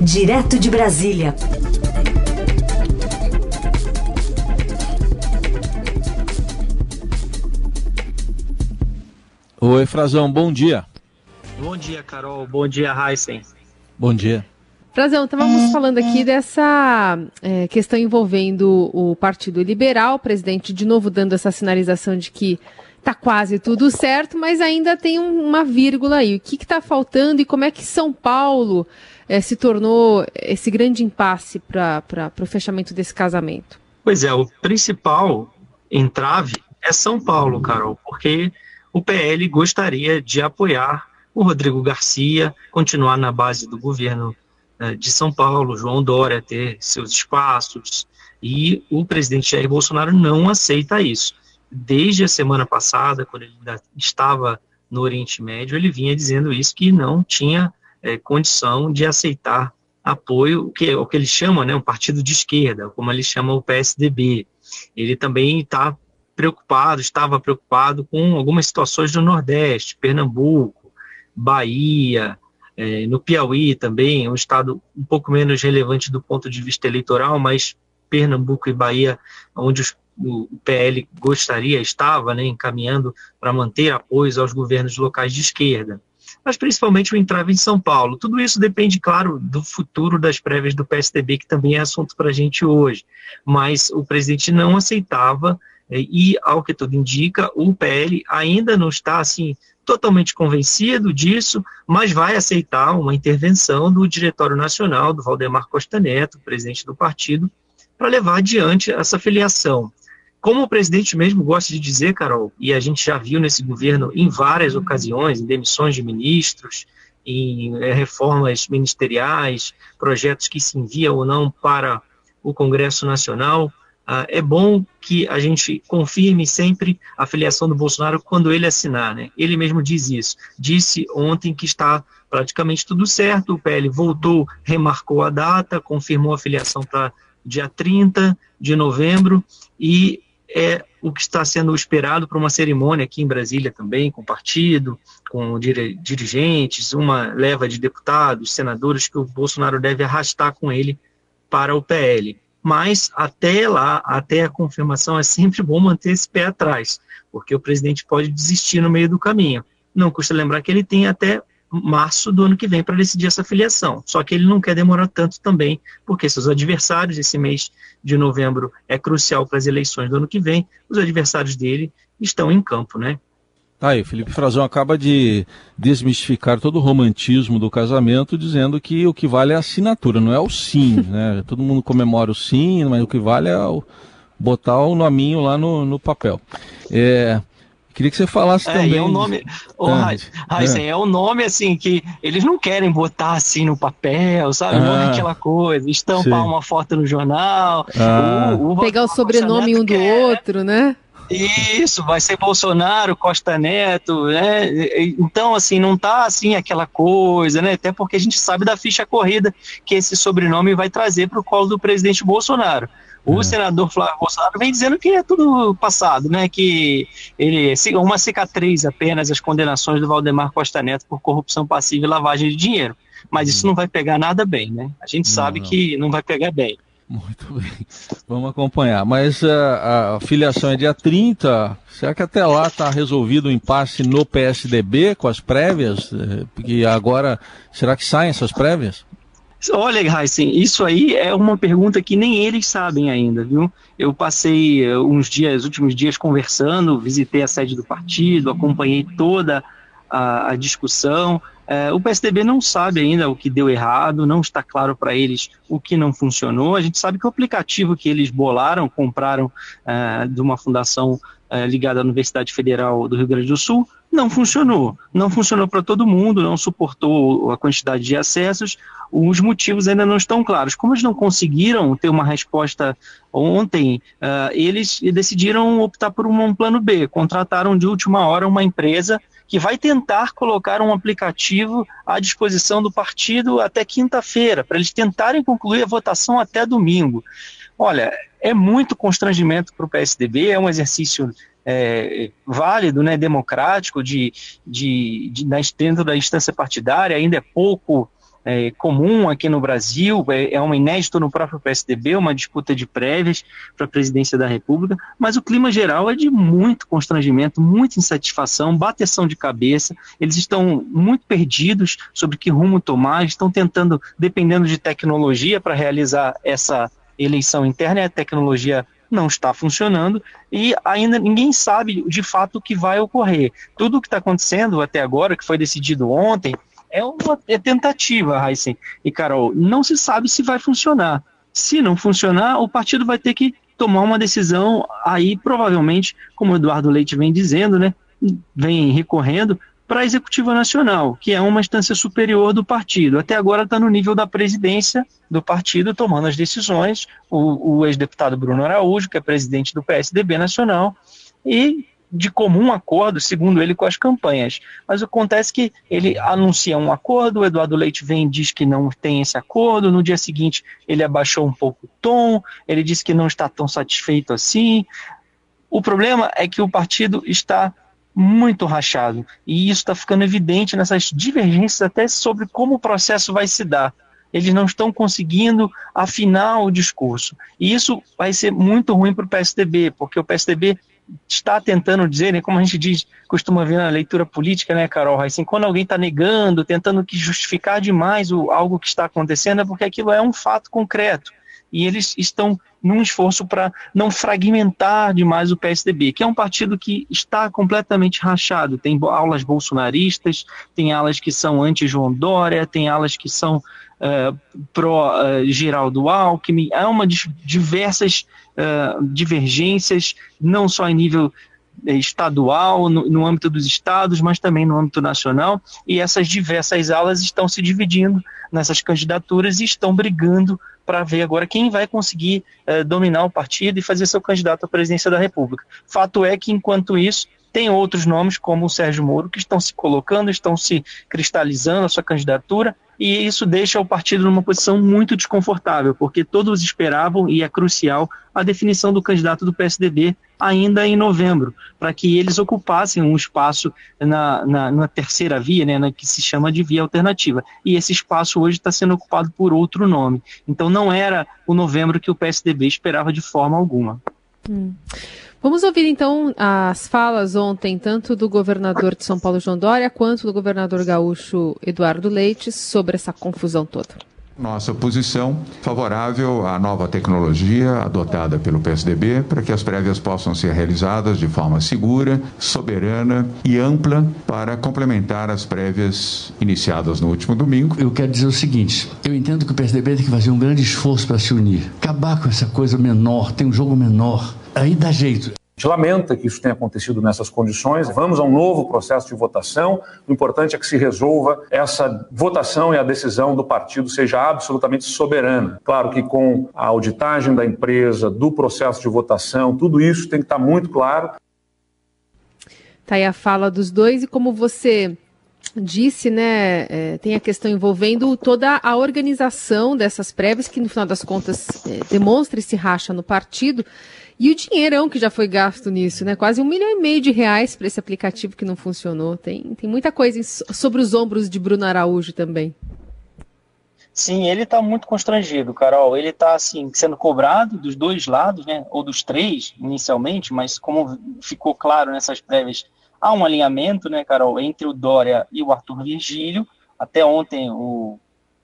Direto de Brasília. Oi, Frazão, bom dia. Bom dia, Carol. Bom dia, Heisen. Bom dia. Frazão, estávamos falando aqui dessa é, questão envolvendo o Partido Liberal, o presidente de novo dando essa sinalização de que está quase tudo certo, mas ainda tem um, uma vírgula aí. O que está faltando e como é que São Paulo é, se tornou esse grande impasse para o fechamento desse casamento? Pois é, o principal entrave é São Paulo, Carol, porque o PL gostaria de apoiar o Rodrigo Garcia, continuar na base do governo eh, de São Paulo, João Dória ter seus espaços, e o presidente Jair Bolsonaro não aceita isso. Desde a semana passada, quando ele estava no Oriente Médio, ele vinha dizendo isso, que não tinha é, condição de aceitar apoio, que é o que ele chama, né, um partido de esquerda, como ele chama o PSDB. Ele também está preocupado, estava preocupado com algumas situações do Nordeste, Pernambuco, Bahia, é, no Piauí também, um estado um pouco menos relevante do ponto de vista eleitoral, mas Pernambuco e Bahia, onde os, o PL gostaria, estava né, encaminhando para manter apoios aos governos locais de esquerda. Mas principalmente o entrave em São Paulo. Tudo isso depende, claro, do futuro das prévias do PSDB, que também é assunto para a gente hoje. Mas o presidente não aceitava é, e, ao que tudo indica, o PL ainda não está assim totalmente convencido disso, mas vai aceitar uma intervenção do Diretório Nacional, do Valdemar Costa Neto, presidente do partido, para levar adiante essa filiação. Como o presidente mesmo gosta de dizer, Carol, e a gente já viu nesse governo em várias ocasiões, em demissões de ministros, em é, reformas ministeriais, projetos que se enviam ou não para o Congresso Nacional, ah, é bom que a gente confirme sempre a filiação do Bolsonaro quando ele assinar, né? Ele mesmo diz isso. Disse ontem que está praticamente tudo certo, o PL voltou, remarcou a data, confirmou a filiação para dia 30 de novembro e é o que está sendo esperado para uma cerimônia aqui em Brasília também, com partido, com dirigentes, uma leva de deputados, senadores que o Bolsonaro deve arrastar com ele para o PL mas até lá, até a confirmação, é sempre bom manter esse pé atrás, porque o presidente pode desistir no meio do caminho. Não custa lembrar que ele tem até março do ano que vem para decidir essa filiação. Só que ele não quer demorar tanto também, porque seus adversários, esse mês de novembro é crucial para as eleições do ano que vem, os adversários dele estão em campo, né? Tá aí, Felipe Frazão acaba de desmistificar todo o romantismo do casamento, dizendo que o que vale é a assinatura, não é o sim, né? Todo mundo comemora o sim, mas o que vale é o, botar o nominho lá no, no papel. É, queria que você falasse é, também. É o nome, oh, ah, Heisen, é. é. o nome assim que eles não querem botar assim no papel, sabe? Não é ah, aquela coisa, estampar sim. uma foto no jornal, ah. o, o, pegar o sobrenome um do quer, outro, né? Isso, vai ser Bolsonaro, Costa Neto, né? Então, assim, não tá assim aquela coisa, né? Até porque a gente sabe da ficha corrida que esse sobrenome vai trazer para o colo do presidente Bolsonaro. O é. senador Flávio Bolsonaro vem dizendo que é tudo passado, né? Que ele uma cicatriz apenas as condenações do Valdemar Costa Neto por corrupção passiva e lavagem de dinheiro. Mas isso hum. não vai pegar nada bem, né? A gente sabe não. que não vai pegar bem. Muito bem. Vamos acompanhar. Mas a, eh, a filiação é dia 30. Será que até lá está resolvido o impasse no PSDB com as prévias? Eh, porque agora, será que saem essas prévias? Olha, Heisen, isso aí é uma pergunta que nem eles sabem ainda, viu? Eu passei eh, uns dias, últimos dias conversando, visitei a sede do partido, acompanhei toda a, a discussão. É, o PSDB não sabe ainda o que deu errado, não está claro para eles o que não funcionou. A gente sabe que o aplicativo que eles bolaram, compraram é, de uma fundação é, ligada à Universidade Federal do Rio Grande do Sul, não funcionou. Não funcionou para todo mundo, não suportou a quantidade de acessos. Os motivos ainda não estão claros. Como eles não conseguiram ter uma resposta ontem, uh, eles decidiram optar por um plano B. Contrataram de última hora uma empresa que vai tentar colocar um aplicativo à disposição do partido até quinta-feira, para eles tentarem concluir a votação até domingo. Olha, é muito constrangimento para o PSDB, é um exercício é, válido, né, democrático, de, de, de, dentro da instância partidária, ainda é pouco é, comum aqui no Brasil, é, é uma inédito no próprio PSDB, uma disputa de prévias para a presidência da República, mas o clima geral é de muito constrangimento, muita insatisfação, bateção de cabeça, eles estão muito perdidos sobre que rumo tomar, estão tentando, dependendo de tecnologia, para realizar essa eleição interna, a tecnologia não está funcionando e ainda ninguém sabe de fato o que vai ocorrer. Tudo o que está acontecendo até agora, que foi decidido ontem, é uma é tentativa, Heisen e Carol. Não se sabe se vai funcionar. Se não funcionar, o partido vai ter que tomar uma decisão aí, provavelmente, como o Eduardo Leite vem dizendo, né, vem recorrendo para a Executiva Nacional, que é uma instância superior do partido. Até agora está no nível da presidência do partido, tomando as decisões. O, o ex-deputado Bruno Araújo, que é presidente do PSDB Nacional, e de comum acordo, segundo ele, com as campanhas. Mas acontece que ele anuncia um acordo, o Eduardo Leite vem e diz que não tem esse acordo, no dia seguinte ele abaixou um pouco o tom, ele disse que não está tão satisfeito assim. O problema é que o partido está muito rachado, e isso está ficando evidente nessas divergências até sobre como o processo vai se dar eles não estão conseguindo afinar o discurso. E isso vai ser muito ruim para o PSDB, porque o PSDB está tentando dizer, né, como a gente diz, costuma ver na leitura política, né, Carol, assim, quando alguém está negando, tentando que justificar demais o, algo que está acontecendo, é porque aquilo é um fato concreto. E eles estão num esforço para não fragmentar demais o PSDB, que é um partido que está completamente rachado. Tem aulas bolsonaristas, tem alas que são anti-João Dória, tem alas que são uh, pró-Geraldo uh, Alckmin. Há uma diversas uh, divergências, não só em nível eh, estadual, no, no, âmbito dos estados, mas também no âmbito nacional, e essas diversas alas estão se dividindo nessas candidaturas e estão brigando para ver agora quem vai conseguir uh, dominar o partido e fazer seu candidato à presidência da República. Fato é que, enquanto isso, tem outros nomes, como o Sérgio Moro, que estão se colocando, estão se cristalizando a sua candidatura, e isso deixa o partido numa posição muito desconfortável, porque todos esperavam, e é crucial, a definição do candidato do PSDB ainda em novembro, para que eles ocupassem um espaço na, na, na terceira via, né, na que se chama de via alternativa. E esse espaço hoje está sendo ocupado por outro nome. Então não era o novembro que o PSDB esperava de forma alguma. Hum. Vamos ouvir então as falas ontem, tanto do governador de São Paulo, João Dória, quanto do governador gaúcho Eduardo Leite, sobre essa confusão toda. Nossa posição favorável à nova tecnologia adotada pelo PSDB para que as prévias possam ser realizadas de forma segura, soberana e ampla para complementar as prévias iniciadas no último domingo. Eu quero dizer o seguinte: eu entendo que o PSDB tem que fazer um grande esforço para se unir, acabar com essa coisa menor, tem um jogo menor aí dá jeito. A gente lamenta que isso tenha acontecido nessas condições. Vamos a um novo processo de votação. O importante é que se resolva essa votação e a decisão do partido seja absolutamente soberana. Claro que com a auditagem da empresa, do processo de votação, tudo isso tem que estar muito claro. Tá aí a fala dos dois e como você disse, né, é, tem a questão envolvendo toda a organização dessas prévias, que no final das contas é, demonstra esse racha no partido. E o dinheirão que já foi gasto nisso, né? Quase um milhão e meio de reais para esse aplicativo que não funcionou. Tem, tem muita coisa sobre os ombros de Bruno Araújo também. Sim, ele está muito constrangido, Carol. Ele está assim sendo cobrado dos dois lados, né? Ou dos três inicialmente, mas como ficou claro nessas prévias, há um alinhamento, né, Carol, entre o Dória e o Arthur Virgílio. Até ontem o,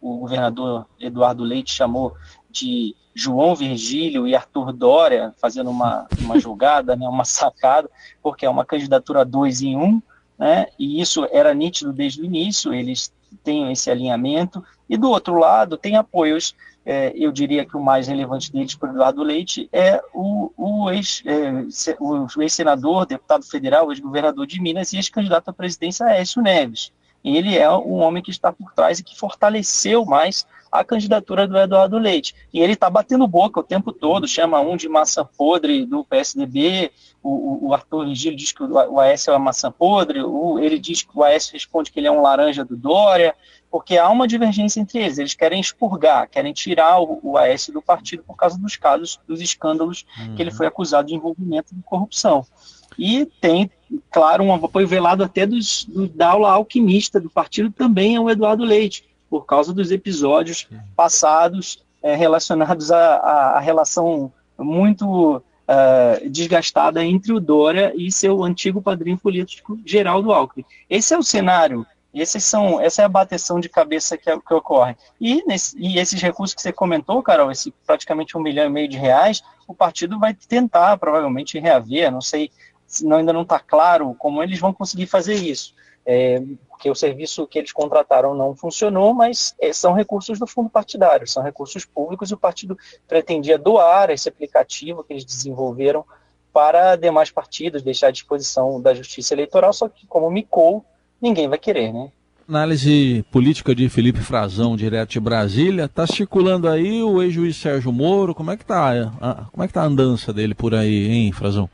o governador Eduardo Leite chamou de João Virgílio e Arthur Dória fazendo uma, uma jogada, né, uma sacada, porque é uma candidatura dois em um, né, e isso era nítido desde o início, eles têm esse alinhamento, e do outro lado tem apoios, é, eu diria que o mais relevante deles para o Eduardo Leite é o, o ex-senador, é, deputado federal, ex-governador de Minas e ex-candidato à presidência Aécio Neves. Ele é um homem que está por trás e que fortaleceu mais a candidatura do Eduardo Leite. E ele está batendo boca o tempo todo, chama um de maçã podre do PSDB, o, o Arthur Vigílio diz que o Aécio é uma maçã podre, o, ele diz que o Aécio responde que ele é um laranja do Dória, porque há uma divergência entre eles, eles querem expurgar, querem tirar o, o Aécio do partido por causa dos casos, dos escândalos uhum. que ele foi acusado de envolvimento de corrupção. E tem, claro, um apoio velado até dos, do, da aula alquimista do partido, também é o Eduardo Leite, por causa dos episódios passados é, relacionados à, relação muito uh, desgastada entre o Dória e seu antigo padrinho político, Geraldo Alckmin. Esse é o cenário esses são, essa é a bateção de cabeça que, que ocorre. E, nesse, e, esses recursos que você comentou, Carol, esse praticamente um milhão e meio de reais, o partido vai tentar provavelmente reaver, não sei, não, ainda não está claro como eles vão conseguir fazer isso. É, porque o serviço que eles contrataram não funcionou, mas é, são recursos do fundo partidário, são recursos públicos e o partido pretendia doar esse aplicativo que eles desenvolveram para demais partidos, deixar à disposição da Justiça Eleitoral, só que como micou, ninguém vai querer, né? Análise política de Felipe Frazão, direto de Brasília. Está circulando aí o ex-juiz Sérgio Moro. Como é que está a, como é que tá a andança dele por aí, hein, Frazão?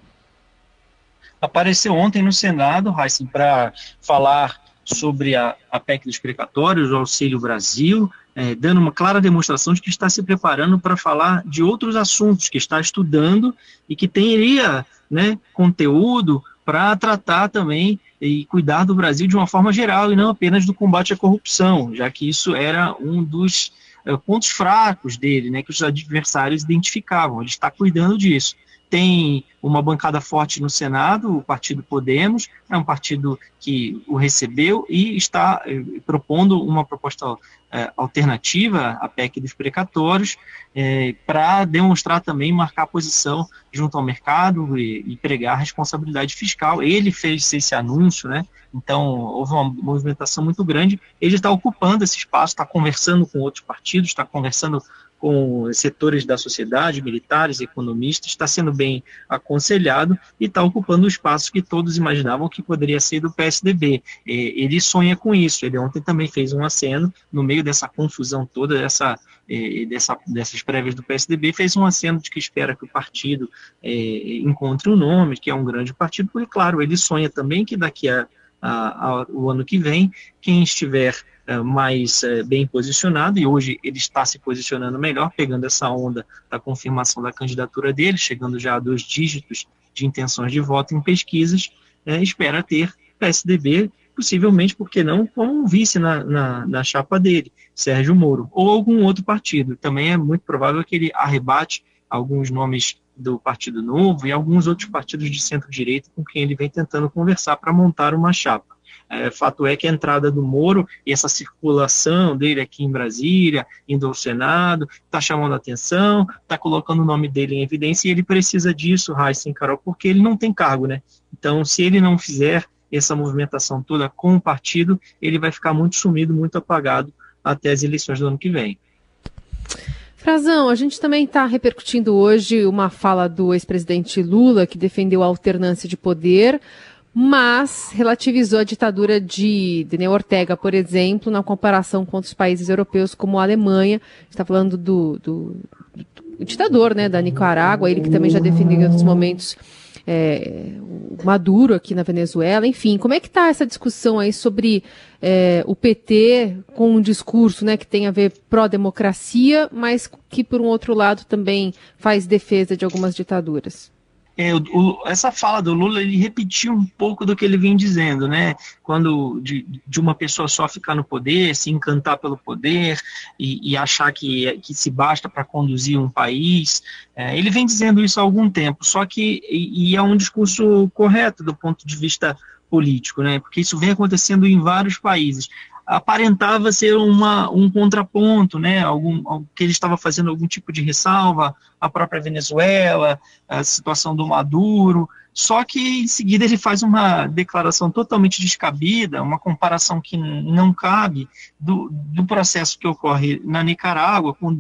Apareceu ontem no Senado, Heisen, para falar sobre a, a PEC dos precatórios, o Auxílio Brasil, é, dando uma clara demonstração de que está se preparando para falar de outros assuntos, que está estudando e que teria né, conteúdo para tratar também e cuidar do Brasil de uma forma geral e não apenas do combate à corrupção, já que isso era um dos uh, pontos fracos dele, né, que os adversários identificavam. Ele está cuidando disso tem uma bancada forte no Senado, o Partido Podemos, é um partido que o recebeu e está eh, propondo uma proposta eh, alternativa à PEC dos precatórios, eh, para demonstrar também, marcar posição junto ao mercado e, e pregar responsabilidade fiscal. Ele fez esse anúncio, né? então houve uma movimentação muito grande. Ele está ocupando esse espaço, está conversando com outros partidos, está conversando com setores da sociedade, militares, economistas, está sendo bem aconselhado e está ocupando o espaço que todos imaginavam que poderia ser do PSDB. Ele sonha com isso. Ele ontem também fez um aceno no meio dessa confusão toda, dessa, dessa, dessas prévias do PSDB, fez um aceno de que espera que o partido é, encontre um nome, que é um grande partido, porque, claro, ele sonha também que daqui a, a, o ano que vem, quem estiver eh, mais eh, bem posicionado, e hoje ele está se posicionando melhor, pegando essa onda da confirmação da candidatura dele, chegando já a dois dígitos de intenções de voto em pesquisas, é, espera ter PSDB, possivelmente, porque não, como um vice na, na, na, chapa dele, Sérgio Moro, ou algum outro partido. Também é muito provável que ele arrebate alguns nomes do Partido Novo e alguns outros partidos de centro-direita com quem ele vem tentando conversar para montar uma chapa. É, fato é que a entrada do Moro e essa circulação dele aqui em Brasília, indo ao Senado, está chamando atenção, está colocando o nome dele em evidência e ele precisa disso, Heisen Carol, porque ele não tem cargo, né? Então, se ele não fizer essa movimentação toda com o partido, ele vai ficar muito sumido, muito apagado até as eleições do ano que vem. Frazão, a gente também está repercutindo hoje uma fala do ex-presidente Lula, que defendeu a alternância de poder mas relativizou a ditadura de Daniel Ortega, por exemplo, na comparação com outros países europeus como a Alemanha. Está falando do, do, do, ditador, né, da Nicarágua, ele que também já defendeu em outros momentos é, o Maduro aqui na Venezuela. Enfim, como é que está essa discussão aí sobre é, o PT com um discurso, né, que tem a ver pró-democracia, mas que por um outro lado também faz defesa de algumas ditaduras? É, o, essa fala do Lula ele repetiu um pouco do que ele vem dizendo, né? Quando de, de uma pessoa só ficar no poder, se encantar pelo poder e, e achar que, que se basta para conduzir um país, é, ele vem dizendo isso há algum tempo. Só que e, e é um discurso correto do ponto de vista político, né? Porque isso vem acontecendo em vários países aparentava ser uma, um contraponto, né? Algum, que ele estava fazendo algum tipo de ressalva à própria Venezuela, a situação do Maduro. Só que em seguida ele faz uma declaração totalmente descabida, uma comparação que não cabe do, do processo que ocorre na Nicarágua com,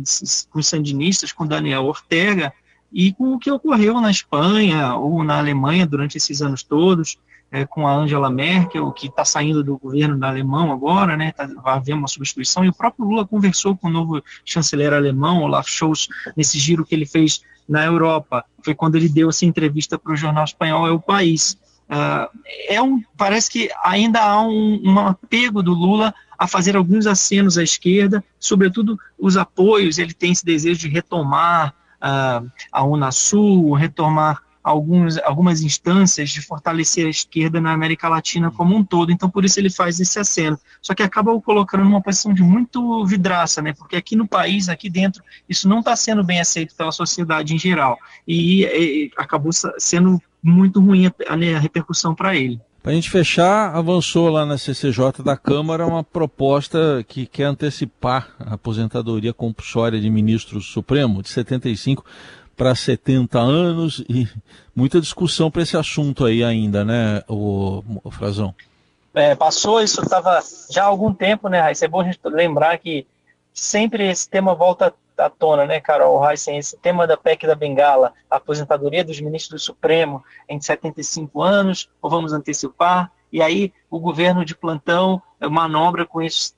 com os sandinistas, com Daniel Ortega, e com o que ocorreu na Espanha ou na Alemanha durante esses anos todos é, com a Angela Merkel, que está saindo do governo da alemão agora, né, tá, vai haver uma substituição, e o próprio Lula conversou com o novo chanceler alemão, Olaf Scholz, nesse giro que ele fez na Europa, foi quando ele deu essa entrevista para o jornal espanhol É o País. Uh, é um, parece que ainda há um, um apego do Lula a fazer alguns acenos à esquerda, sobretudo os apoios, ele tem esse desejo de retomar uh, a Unasul, retomar alguns, algumas instâncias de fortalecer a esquerda na América Latina como um todo, então por isso ele faz esse aceno. Só que acaba o colocando numa posição de muito vidraça, né? Porque aqui no país, aqui dentro, isso não está sendo bem aceito pela sociedade em geral. E, e acabou sendo muito ruim a, a repercussão para ele. Para a gente fechar, avançou lá na CCJ da Câmara uma proposta que quer antecipar a aposentadoria compulsória de ministro supremo de 75 para 70 anos e muita discussão para esse assunto aí ainda, né, o, o Frazão? É, passou, isso estava já há algum tempo, né, Raíssa? É bom a gente lembrar que sempre esse tema volta à tona, né, Carol Heisen, esse tema da PEC da Bengala, a aposentadoria dos ministros do Supremo em 75 anos, ou vamos antecipar, e aí o governo de plantão manobra com isso.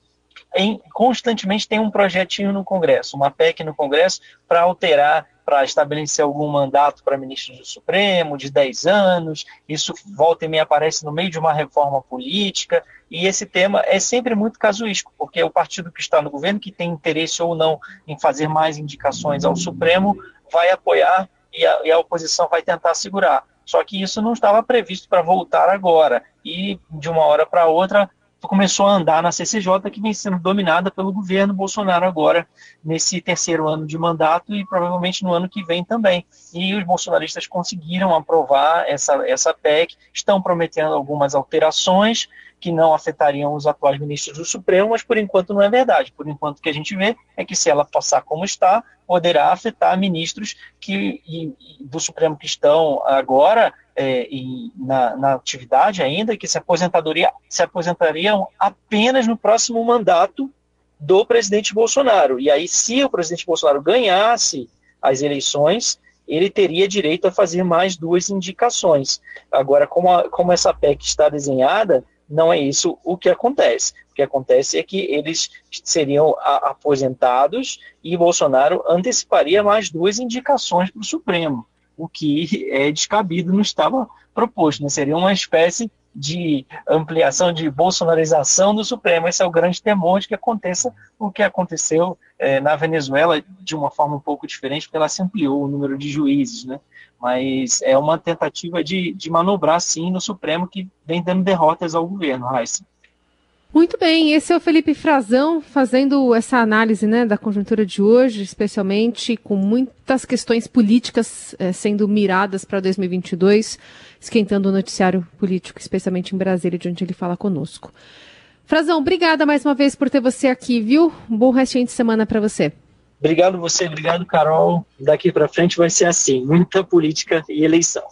Em, constantemente tem um projetinho no Congresso, uma PEC no Congresso para alterar para estabelecer algum mandato para ministro do Supremo de 10 anos, isso volta e meia aparece no meio de uma reforma política, e esse tema é sempre muito casuístico, porque o partido que está no governo, que tem interesse ou não em fazer mais indicações ao Supremo, vai apoiar e a, e a oposição vai tentar segurar. Só que isso não estava previsto para voltar agora, e de uma hora para outra começou a andar na CCJ, que vem sendo dominada pelo governo Bolsonaro agora, nesse terceiro ano de mandato e provavelmente no ano que vem também. E os bolsonaristas conseguiram aprovar essa, essa PEC, estão prometendo algumas alterações que não afetariam os atuais ministros do Supremo, mas por enquanto não é verdade. Por enquanto o que a gente vê é que se ela passar como está, poderá afetar ministros que, e, do Supremo que estão agora é, na, na, atividade ainda, que se, aposentadoria, se aposentariam apenas no próximo mandato do presidente Bolsonaro. E aí, se o presidente Bolsonaro ganhasse as eleições, ele teria direito a fazer mais duas indicações. Agora, como, a, como essa PEC está desenhada, não é isso o que acontece. Que acontece é que eles seriam aposentados e Bolsonaro anteciparia mais duas indicações para o Supremo o que é descabido não estava proposto. Né? Seria uma espécie de ampliação, de bolsonarização do Supremo. Esse é o grande temor de que aconteça o que aconteceu é, na Venezuela de uma forma um pouco diferente, porque ela se ampliou o número de juízes, né? Mas é uma tentativa de, de manobrar, sim, no Supremo, que vem dando derrotas ao governo, Raíssa. Muito bem, esse é o Felipe Frazão fazendo essa análise né, da conjuntura de hoje, especialmente com muitas questões políticas eh, sendo miradas para 2022, esquentando o noticiário político, especialmente em Brasília, de onde ele fala conosco. Frazão, obrigada mais uma vez por ter você aqui, viu? Um bom restinho de semana para você. Obrigado você, obrigado Carol. Daqui para frente vai ser assim, muita política e eleição.